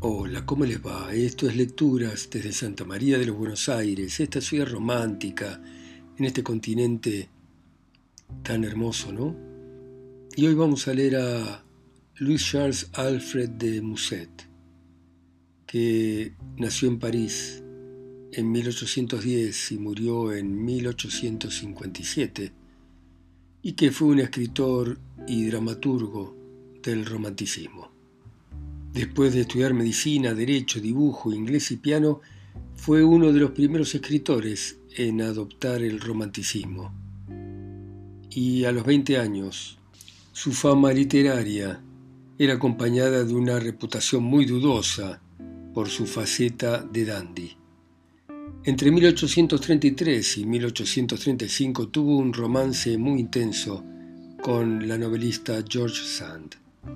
Hola, ¿cómo les va? Esto es Lecturas desde Santa María de los Buenos Aires, esta ciudad romántica, en este continente tan hermoso, ¿no? Y hoy vamos a leer a Louis Charles Alfred de Musset, que nació en París en 1810 y murió en 1857, y que fue un escritor y dramaturgo del romanticismo. Después de estudiar medicina, derecho, dibujo, inglés y piano, fue uno de los primeros escritores en adoptar el romanticismo. Y a los 20 años, su fama literaria era acompañada de una reputación muy dudosa por su faceta de dandy. Entre 1833 y 1835 tuvo un romance muy intenso con la novelista George Sand.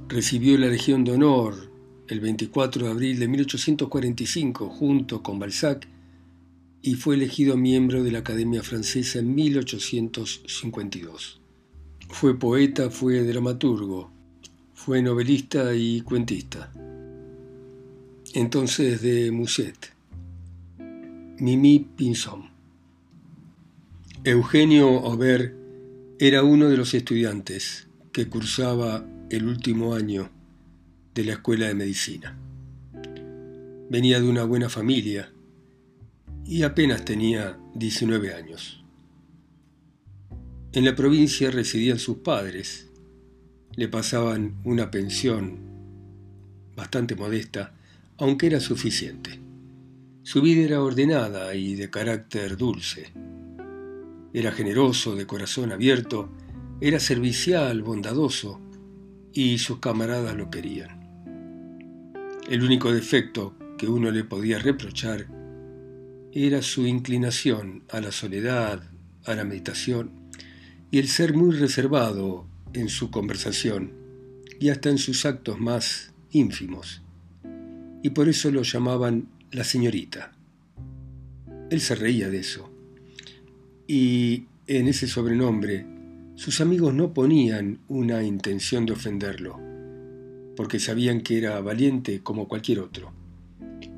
Recibió la Legión de Honor el 24 de abril de 1845 junto con Balzac y fue elegido miembro de la Academia Francesa en 1852. Fue poeta, fue dramaturgo, fue novelista y cuentista. Entonces de Musset. Mimi Pinson. Eugenio Aubert era uno de los estudiantes que cursaba el último año de la escuela de medicina. Venía de una buena familia y apenas tenía 19 años. En la provincia residían sus padres, le pasaban una pensión bastante modesta, aunque era suficiente. Su vida era ordenada y de carácter dulce. Era generoso, de corazón abierto, era servicial, bondadoso, y sus camaradas lo querían. El único defecto que uno le podía reprochar era su inclinación a la soledad, a la meditación y el ser muy reservado en su conversación y hasta en sus actos más ínfimos. Y por eso lo llamaban la señorita. Él se reía de eso. Y en ese sobrenombre sus amigos no ponían una intención de ofenderlo porque sabían que era valiente como cualquier otro.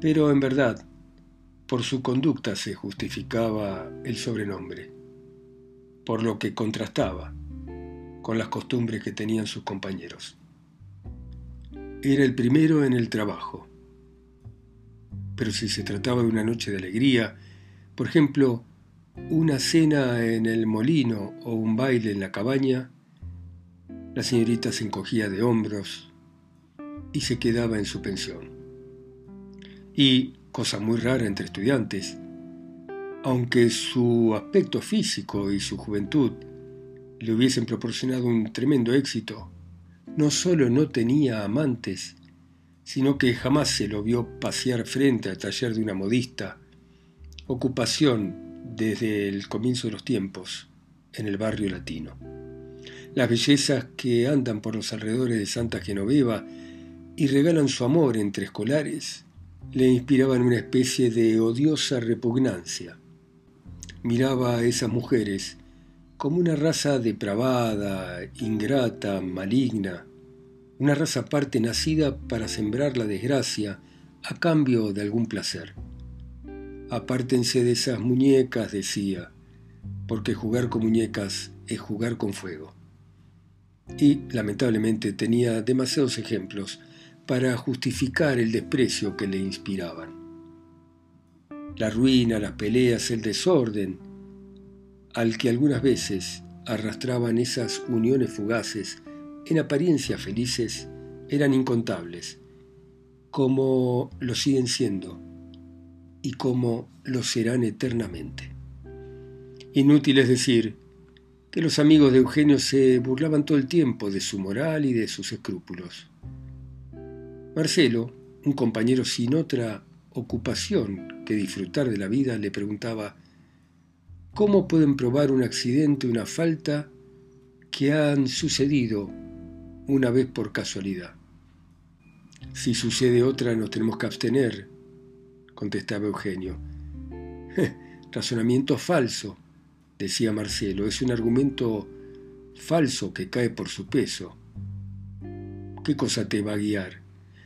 Pero en verdad, por su conducta se justificaba el sobrenombre, por lo que contrastaba con las costumbres que tenían sus compañeros. Era el primero en el trabajo, pero si se trataba de una noche de alegría, por ejemplo, una cena en el molino o un baile en la cabaña, la señorita se encogía de hombros, y se quedaba en su pensión. Y, cosa muy rara entre estudiantes, aunque su aspecto físico y su juventud le hubiesen proporcionado un tremendo éxito, no solo no tenía amantes, sino que jamás se lo vio pasear frente al taller de una modista, ocupación desde el comienzo de los tiempos en el barrio latino. Las bellezas que andan por los alrededores de Santa Genoveva y regalan su amor entre escolares, le inspiraban una especie de odiosa repugnancia. Miraba a esas mujeres como una raza depravada, ingrata, maligna, una raza aparte nacida para sembrar la desgracia a cambio de algún placer. Apártense de esas muñecas, decía, porque jugar con muñecas es jugar con fuego. Y, lamentablemente, tenía demasiados ejemplos para justificar el desprecio que le inspiraban. La ruina, las peleas, el desorden, al que algunas veces arrastraban esas uniones fugaces, en apariencia felices, eran incontables, como lo siguen siendo y como lo serán eternamente. Inútil es decir que los amigos de Eugenio se burlaban todo el tiempo de su moral y de sus escrúpulos. Marcelo, un compañero sin otra ocupación que disfrutar de la vida, le preguntaba, ¿cómo pueden probar un accidente, una falta que han sucedido una vez por casualidad? Si sucede otra nos tenemos que abstener, contestaba Eugenio. Razonamiento falso, decía Marcelo, es un argumento falso que cae por su peso. ¿Qué cosa te va a guiar?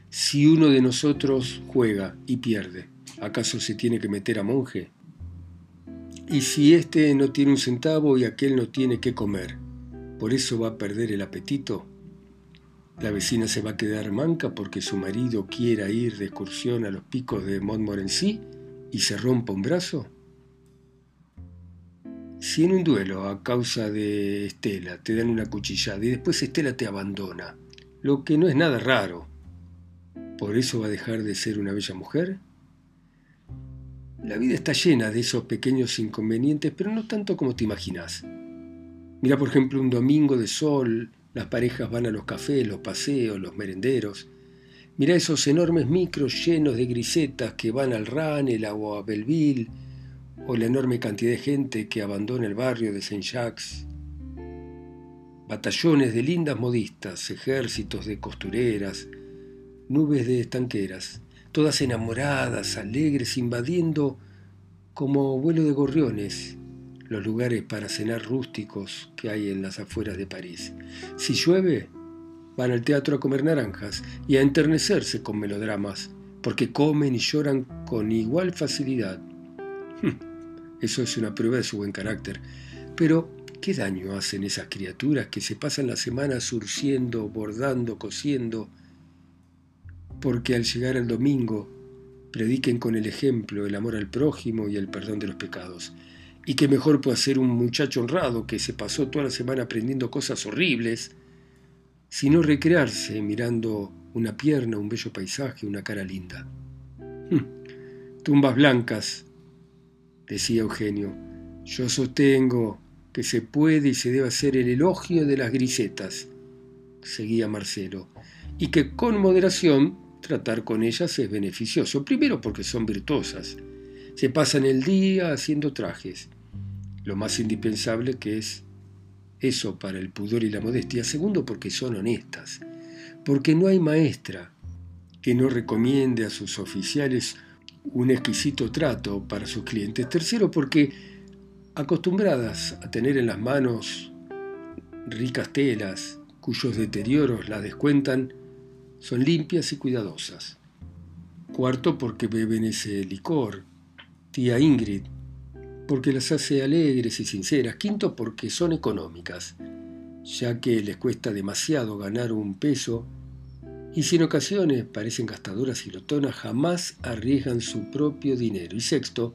Si uno de nosotros juega y pierde, ¿acaso se tiene que meter a monje? Y si éste no tiene un centavo y aquel no tiene qué comer, ¿por eso va a perder el apetito? ¿La vecina se va a quedar manca porque su marido quiera ir de excursión a los picos de Montmorency y se rompa un brazo? Si en un duelo a causa de Estela te dan una cuchillada y después Estela te abandona, lo que no es nada raro, ¿por eso va a dejar de ser una bella mujer? La vida está llena de esos pequeños inconvenientes, pero no tanto como te imaginas. Mira, por ejemplo, un domingo de sol, las parejas van a los cafés, los paseos, los merenderos. Mira esos enormes micros llenos de grisetas que van al Ranel o a Belleville, o la enorme cantidad de gente que abandona el barrio de Saint-Jacques. Batallones de lindas modistas, ejércitos de costureras, nubes de estanqueras todas enamoradas, alegres, invadiendo como vuelo de gorriones los lugares para cenar rústicos que hay en las afueras de París. Si llueve, van al teatro a comer naranjas y a enternecerse con melodramas, porque comen y lloran con igual facilidad. Eso es una prueba de su buen carácter. Pero, ¿qué daño hacen esas criaturas que se pasan la semana surciendo, bordando, cosiendo, porque al llegar al domingo prediquen con el ejemplo el amor al prójimo y el perdón de los pecados. Y que mejor puede ser un muchacho honrado que se pasó toda la semana aprendiendo cosas horribles, sino recrearse mirando una pierna, un bello paisaje, una cara linda. Hm, tumbas blancas, decía Eugenio. Yo sostengo que se puede y se debe hacer el elogio de las grisetas, seguía Marcelo, y que con moderación tratar con ellas es beneficioso. Primero porque son virtuosas. Se pasan el día haciendo trajes. Lo más indispensable que es eso para el pudor y la modestia. Segundo porque son honestas. Porque no hay maestra que no recomiende a sus oficiales un exquisito trato para sus clientes. Tercero porque acostumbradas a tener en las manos ricas telas cuyos deterioros las descuentan, son limpias y cuidadosas. Cuarto, porque beben ese licor. Tía Ingrid, porque las hace alegres y sinceras. Quinto, porque son económicas, ya que les cuesta demasiado ganar un peso y si en ocasiones parecen gastadoras y lotonas, jamás arriesgan su propio dinero. Y sexto,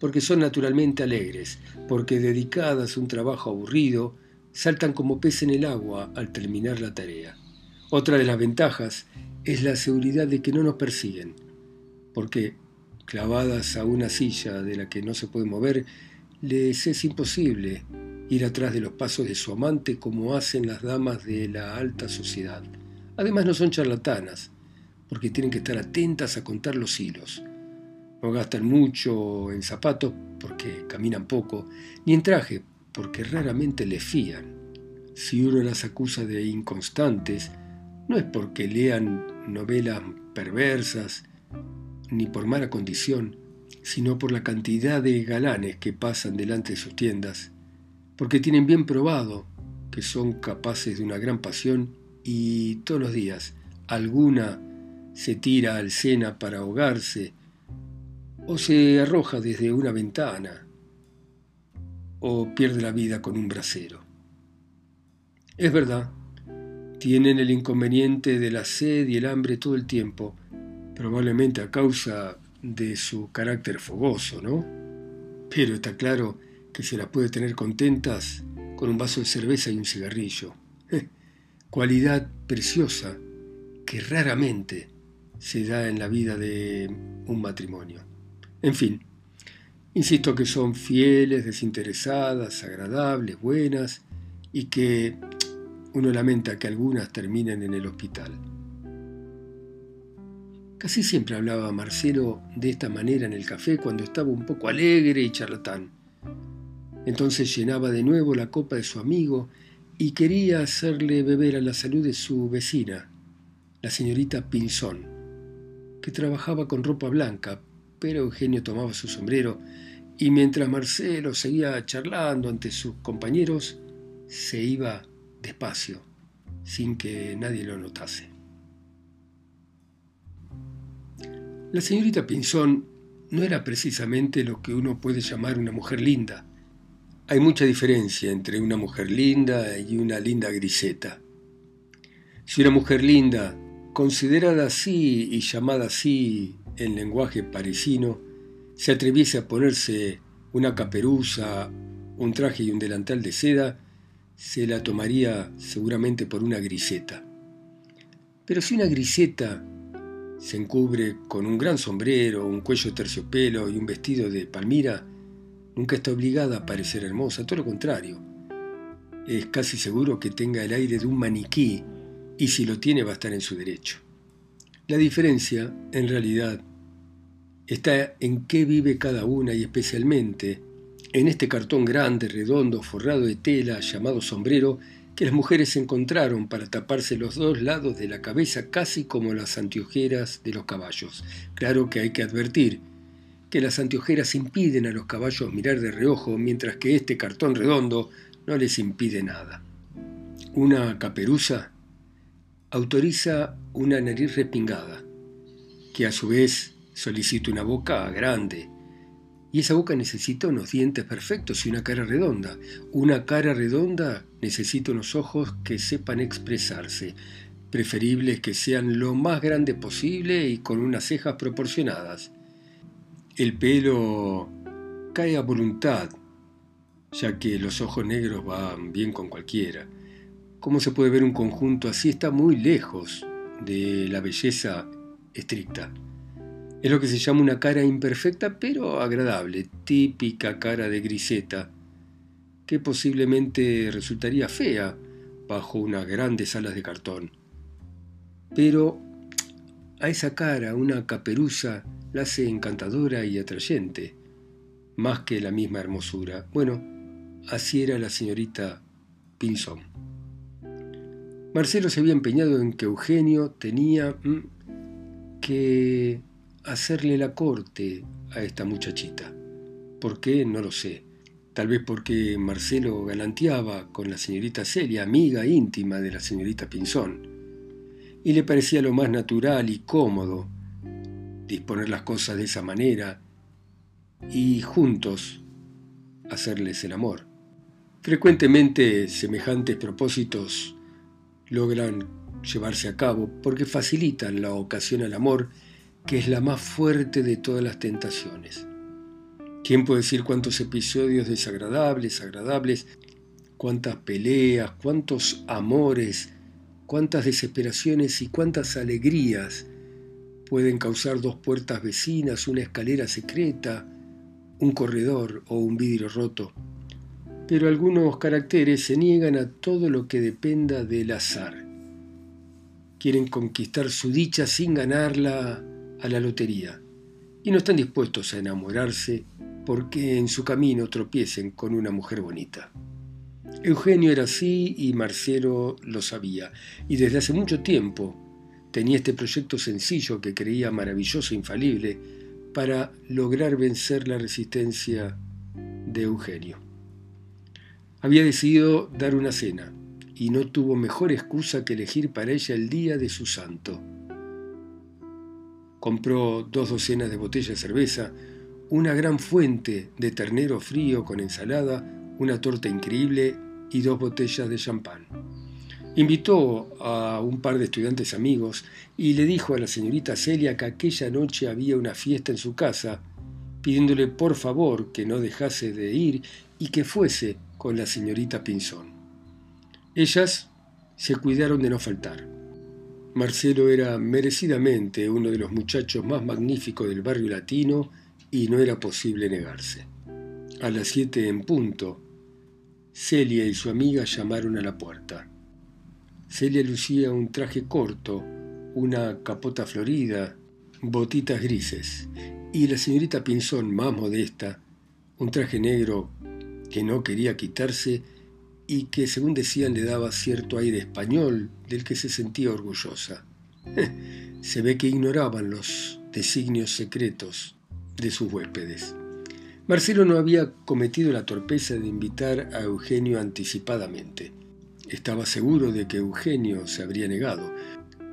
porque son naturalmente alegres, porque dedicadas a un trabajo aburrido, saltan como pez en el agua al terminar la tarea. Otra de las ventajas es la seguridad de que no nos persiguen, porque clavadas a una silla de la que no se puede mover, les es imposible ir atrás de los pasos de su amante como hacen las damas de la alta sociedad. Además no son charlatanas, porque tienen que estar atentas a contar los hilos. No gastan mucho en zapatos porque caminan poco, ni en traje porque raramente les fían. Si uno las acusa de inconstantes, no es porque lean novelas perversas, ni por mala condición, sino por la cantidad de galanes que pasan delante de sus tiendas, porque tienen bien probado que son capaces de una gran pasión y todos los días alguna se tira al Sena para ahogarse, o se arroja desde una ventana, o pierde la vida con un brasero. Es verdad, tienen el inconveniente de la sed y el hambre todo el tiempo, probablemente a causa de su carácter fogoso, ¿no? Pero está claro que se las puede tener contentas con un vaso de cerveza y un cigarrillo. Cualidad preciosa que raramente se da en la vida de un matrimonio. En fin, insisto que son fieles, desinteresadas, agradables, buenas y que uno lamenta que algunas terminen en el hospital. Casi siempre hablaba Marcelo de esta manera en el café cuando estaba un poco alegre y charlatán. Entonces llenaba de nuevo la copa de su amigo y quería hacerle beber a la salud de su vecina, la señorita Pinzón, que trabajaba con ropa blanca, pero Eugenio tomaba su sombrero y mientras Marcelo seguía charlando ante sus compañeros, se iba despacio, sin que nadie lo notase. La señorita Pinzón no era precisamente lo que uno puede llamar una mujer linda. Hay mucha diferencia entre una mujer linda y una linda griseta. Si una mujer linda, considerada así y llamada así en lenguaje parisino, se atreviese a ponerse una caperuza, un traje y un delantal de seda, se la tomaría seguramente por una griseta. Pero si una griseta se encubre con un gran sombrero, un cuello terciopelo y un vestido de palmira, nunca está obligada a parecer hermosa, todo lo contrario. Es casi seguro que tenga el aire de un maniquí y si lo tiene va a estar en su derecho. La diferencia, en realidad, está en qué vive cada una y especialmente en este cartón grande, redondo, forrado de tela, llamado sombrero, que las mujeres encontraron para taparse los dos lados de la cabeza casi como las anteojeras de los caballos. Claro que hay que advertir que las anteojeras impiden a los caballos mirar de reojo, mientras que este cartón redondo no les impide nada. Una caperuza autoriza una nariz respingada, que a su vez solicita una boca grande, y esa boca necesita unos dientes perfectos y una cara redonda. Una cara redonda necesita unos ojos que sepan expresarse, preferibles que sean lo más grande posible y con unas cejas proporcionadas. El pelo cae a voluntad, ya que los ojos negros van bien con cualquiera. ¿Cómo se puede ver un conjunto así? Está muy lejos de la belleza estricta. Es lo que se llama una cara imperfecta pero agradable, típica cara de griseta, que posiblemente resultaría fea bajo unas grandes alas de cartón. Pero a esa cara una caperuza la hace encantadora y atrayente, más que la misma hermosura. Bueno, así era la señorita Pinzón. Marcelo se había empeñado en que Eugenio tenía mm, que hacerle la corte a esta muchachita. ¿Por qué? No lo sé. Tal vez porque Marcelo galanteaba con la señorita Celia, amiga íntima de la señorita Pinzón, y le parecía lo más natural y cómodo disponer las cosas de esa manera y juntos hacerles el amor. Frecuentemente semejantes propósitos logran llevarse a cabo porque facilitan la ocasión al amor que es la más fuerte de todas las tentaciones. ¿Quién puede decir cuántos episodios desagradables, agradables, cuántas peleas, cuántos amores, cuántas desesperaciones y cuántas alegrías pueden causar dos puertas vecinas, una escalera secreta, un corredor o un vidrio roto? Pero algunos caracteres se niegan a todo lo que dependa del azar. Quieren conquistar su dicha sin ganarla a la lotería y no están dispuestos a enamorarse porque en su camino tropiecen con una mujer bonita. Eugenio era así y Marcelo lo sabía, y desde hace mucho tiempo tenía este proyecto sencillo que creía maravilloso e infalible para lograr vencer la resistencia de Eugenio. Había decidido dar una cena y no tuvo mejor excusa que elegir para ella el día de su santo compró dos docenas de botellas de cerveza, una gran fuente de ternero frío con ensalada, una torta increíble y dos botellas de champán. Invitó a un par de estudiantes amigos y le dijo a la señorita Celia que aquella noche había una fiesta en su casa, pidiéndole por favor que no dejase de ir y que fuese con la señorita Pinzón. Ellas se cuidaron de no faltar. Marcelo era merecidamente uno de los muchachos más magníficos del barrio latino y no era posible negarse. A las siete en punto, Celia y su amiga llamaron a la puerta. Celia lucía un traje corto, una capota florida, botitas grises, y la señorita Pinzón, más modesta, un traje negro que no quería quitarse y que, según decían, le daba cierto aire español del que se sentía orgullosa. se ve que ignoraban los designios secretos de sus huéspedes. Marcelo no había cometido la torpeza de invitar a Eugenio anticipadamente. Estaba seguro de que Eugenio se habría negado.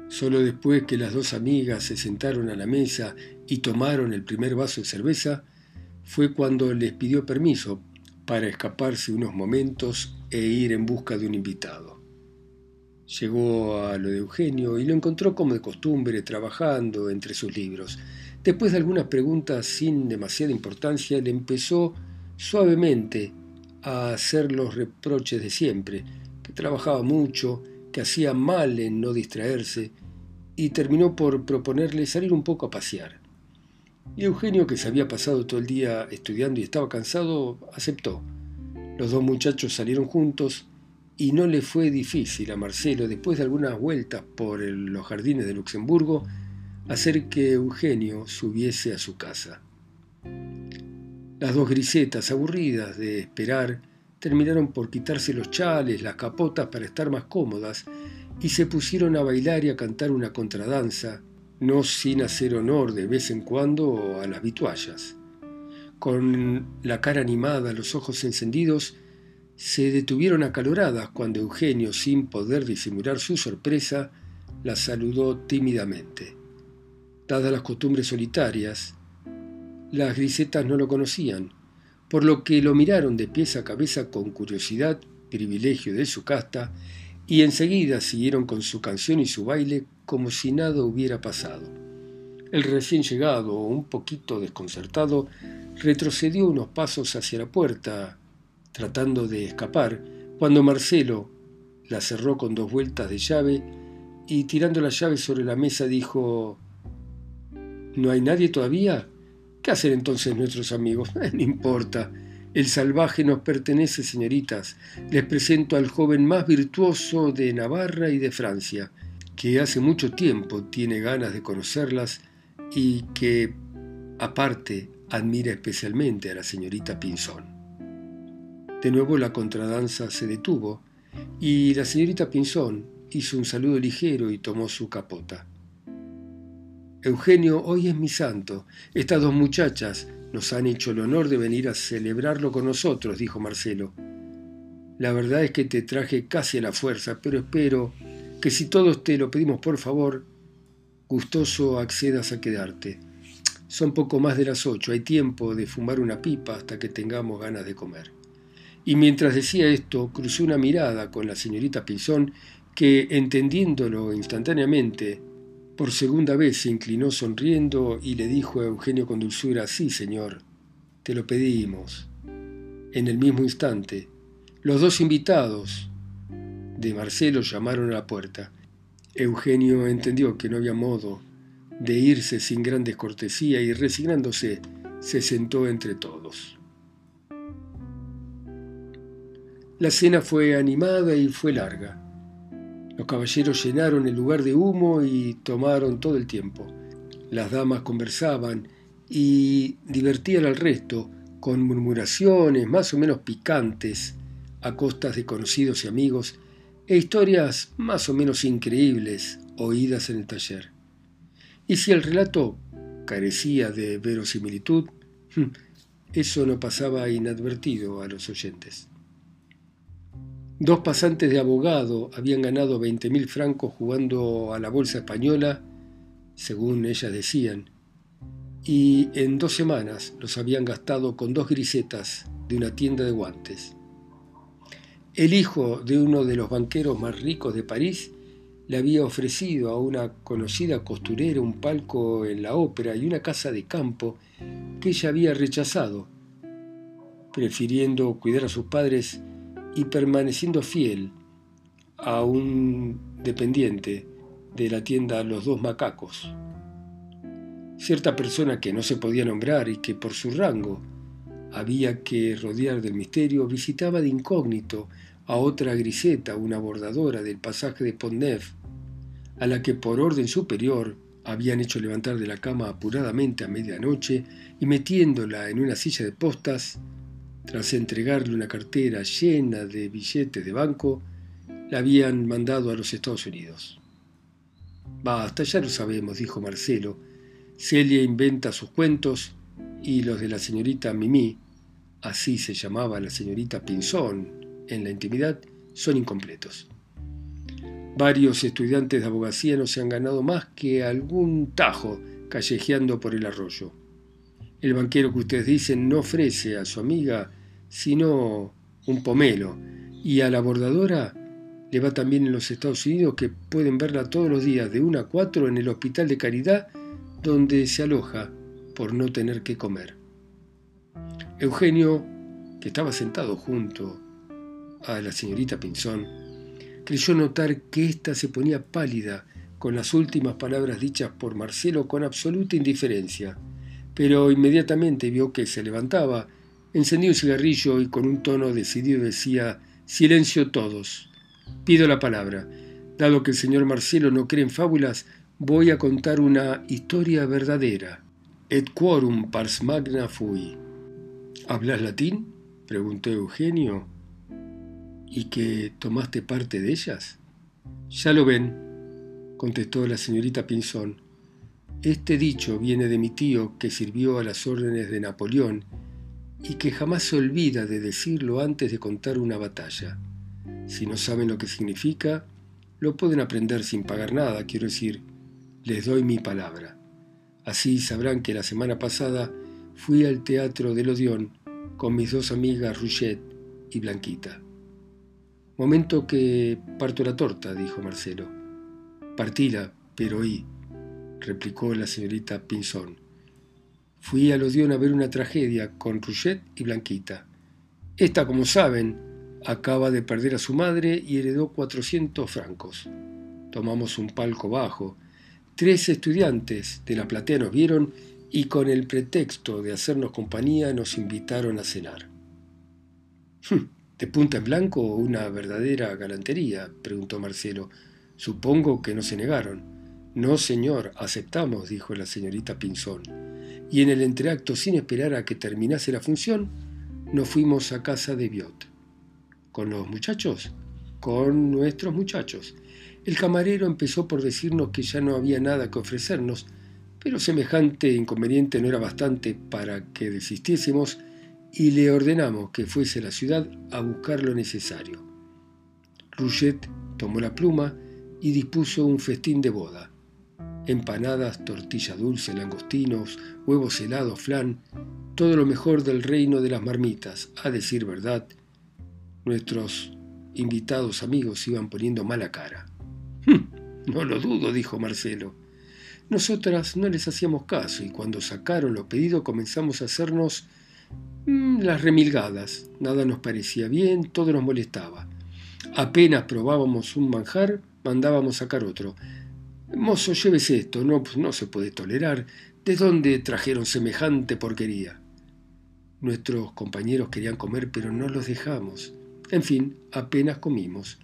Solo después que las dos amigas se sentaron a la mesa y tomaron el primer vaso de cerveza, fue cuando les pidió permiso para escaparse unos momentos e ir en busca de un invitado. Llegó a lo de Eugenio y lo encontró como de costumbre trabajando entre sus libros. Después de algunas preguntas sin demasiada importancia, le empezó suavemente a hacer los reproches de siempre, que trabajaba mucho, que hacía mal en no distraerse, y terminó por proponerle salir un poco a pasear. Y Eugenio, que se había pasado todo el día estudiando y estaba cansado, aceptó. Los dos muchachos salieron juntos y no le fue difícil a Marcelo, después de algunas vueltas por los jardines de Luxemburgo, hacer que Eugenio subiese a su casa. Las dos grisetas, aburridas de esperar, terminaron por quitarse los chales, las capotas para estar más cómodas, y se pusieron a bailar y a cantar una contradanza, no sin hacer honor de vez en cuando a las vituallas. Con la cara animada, los ojos encendidos, se detuvieron acaloradas cuando Eugenio, sin poder disimular su sorpresa, la saludó tímidamente. Dadas las costumbres solitarias, las grisetas no lo conocían, por lo que lo miraron de pies a cabeza con curiosidad, privilegio de su casta, y enseguida siguieron con su canción y su baile como si nada hubiera pasado. El recién llegado, un poquito desconcertado, retrocedió unos pasos hacia la puerta, tratando de escapar, cuando Marcelo la cerró con dos vueltas de llave y tirando la llave sobre la mesa dijo ¿No hay nadie todavía? ¿Qué hacen entonces nuestros amigos? no importa. El salvaje nos pertenece, señoritas. Les presento al joven más virtuoso de Navarra y de Francia, que hace mucho tiempo tiene ganas de conocerlas y que, aparte, admira especialmente a la señorita Pinzón. De nuevo la contradanza se detuvo y la señorita Pinzón hizo un saludo ligero y tomó su capota. Eugenio, hoy es mi santo. Estas dos muchachas nos han hecho el honor de venir a celebrarlo con nosotros, dijo Marcelo. La verdad es que te traje casi a la fuerza, pero espero que si todos te lo pedimos por favor, gustoso accedas a quedarte. Son poco más de las ocho, hay tiempo de fumar una pipa hasta que tengamos ganas de comer. Y mientras decía esto, cruzó una mirada con la señorita Pinzón, que, entendiéndolo instantáneamente, por segunda vez se inclinó sonriendo y le dijo a Eugenio con dulzura, sí, señor, te lo pedimos. En el mismo instante, los dos invitados de Marcelo llamaron a la puerta. Eugenio entendió que no había modo de irse sin gran descortesía y resignándose, se sentó entre todos. La cena fue animada y fue larga. Los caballeros llenaron el lugar de humo y tomaron todo el tiempo. Las damas conversaban y divertían al resto con murmuraciones más o menos picantes a costas de conocidos y amigos e historias más o menos increíbles oídas en el taller. Y si el relato carecía de verosimilitud, eso no pasaba inadvertido a los oyentes. Dos pasantes de abogado habían ganado 20.000 francos jugando a la bolsa española, según ellas decían, y en dos semanas los habían gastado con dos grisetas de una tienda de guantes. El hijo de uno de los banqueros más ricos de París le había ofrecido a una conocida costurera un palco en la ópera y una casa de campo que ella había rechazado, prefiriendo cuidar a sus padres y permaneciendo fiel a un dependiente de la tienda Los Dos Macacos. Cierta persona que no se podía nombrar y que por su rango había que rodear del misterio visitaba de incógnito a otra griseta, una bordadora del pasaje de Pont-Neuf, a la que por orden superior habían hecho levantar de la cama apuradamente a medianoche y metiéndola en una silla de postas, tras entregarle una cartera llena de billetes de banco, la habían mandado a los Estados Unidos. Basta, ya lo sabemos, dijo Marcelo. Celia inventa sus cuentos y los de la señorita Mimi, así se llamaba la señorita Pinzón en la intimidad, son incompletos. Varios estudiantes de abogacía no se han ganado más que algún tajo callejeando por el arroyo. El banquero que ustedes dicen no ofrece a su amiga sino un pomelo, y a la bordadora le va también en los Estados Unidos que pueden verla todos los días de 1 a 4 en el hospital de caridad donde se aloja por no tener que comer. Eugenio, que estaba sentado junto a la señorita Pinzón, creyó notar que ésta se ponía pálida con las últimas palabras dichas por Marcelo con absoluta indiferencia, pero inmediatamente vio que se levantaba, encendió un cigarrillo y con un tono decidido decía Silencio todos. Pido la palabra. Dado que el señor Marcelo no cree en fábulas, voy a contar una historia verdadera. Et quorum pars magna fui. ¿Hablas latín? preguntó Eugenio. ¿Y que tomaste parte de ellas? Ya lo ven, contestó la señorita Pinzón. Este dicho viene de mi tío que sirvió a las órdenes de Napoleón y que jamás se olvida de decirlo antes de contar una batalla. Si no saben lo que significa, lo pueden aprender sin pagar nada, quiero decir, les doy mi palabra. Así sabrán que la semana pasada fui al teatro del Odeón con mis dos amigas Rouget y Blanquita. Momento que parto la torta, dijo Marcelo. Partila, pero oí, replicó la señorita Pinzón. Fui al Odeón a ver una tragedia con Rouget y Blanquita. Esta, como saben, acaba de perder a su madre y heredó 400 francos. Tomamos un palco bajo. Tres estudiantes de la platea nos vieron y con el pretexto de hacernos compañía nos invitaron a cenar. ¿De punta en blanco o una verdadera galantería? preguntó Marcelo. Supongo que no se negaron. No, señor, aceptamos, dijo la señorita Pinzón. Y en el entreacto, sin esperar a que terminase la función, nos fuimos a casa de Biot. ¿Con los muchachos? Con nuestros muchachos. El camarero empezó por decirnos que ya no había nada que ofrecernos, pero semejante inconveniente no era bastante para que desistiésemos y le ordenamos que fuese a la ciudad a buscar lo necesario. Rouget tomó la pluma y dispuso un festín de boda. Empanadas, tortilla dulce, langostinos, huevos helados, flan, todo lo mejor del reino de las marmitas, a decir verdad. Nuestros invitados amigos iban poniendo mala cara. Hm, no lo dudo, dijo Marcelo. Nosotras no les hacíamos caso y cuando sacaron lo pedido comenzamos a hacernos Mm, las remilgadas. Nada nos parecía bien, todo nos molestaba. Apenas probábamos un manjar, mandábamos sacar otro. Mozo, llévese esto, no, no se puede tolerar. ¿De dónde trajeron semejante porquería? Nuestros compañeros querían comer, pero no los dejamos. En fin, apenas comimos.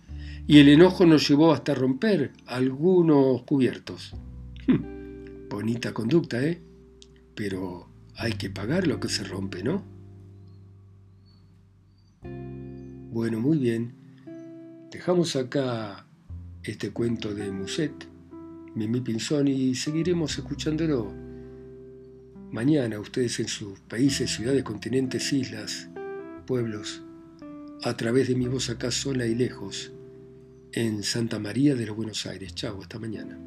Y el enojo nos llevó hasta romper algunos cubiertos. Hm, bonita conducta, ¿eh? Pero hay que pagar lo que se rompe, ¿no? Bueno, muy bien. Dejamos acá este cuento de Muset, Mimi Pinzón, y seguiremos escuchándolo mañana, ustedes en sus países, ciudades, continentes, islas, pueblos, a través de mi voz acá sola y lejos, en Santa María de los Buenos Aires. Chau, hasta mañana.